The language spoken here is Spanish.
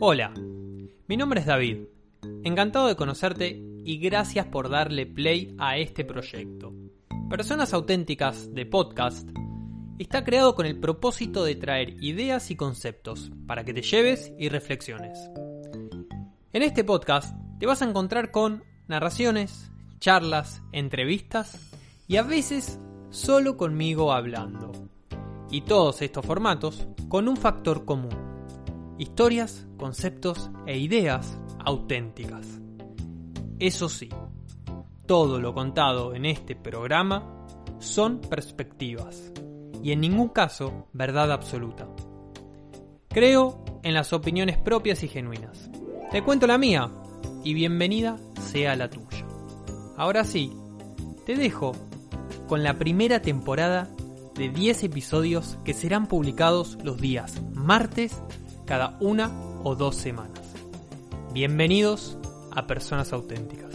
Hola, mi nombre es David. Encantado de conocerte y gracias por darle play a este proyecto. Personas Auténticas de Podcast está creado con el propósito de traer ideas y conceptos para que te lleves y reflexiones. En este podcast te vas a encontrar con narraciones, charlas, entrevistas y a veces solo conmigo hablando. Y todos estos formatos con un factor común. Historias, conceptos e ideas auténticas. Eso sí, todo lo contado en este programa son perspectivas y en ningún caso verdad absoluta. Creo en las opiniones propias y genuinas. Te cuento la mía y bienvenida sea la tuya. Ahora sí, te dejo con la primera temporada de 10 episodios que serán publicados los días martes cada una o dos semanas. Bienvenidos a Personas Auténticas.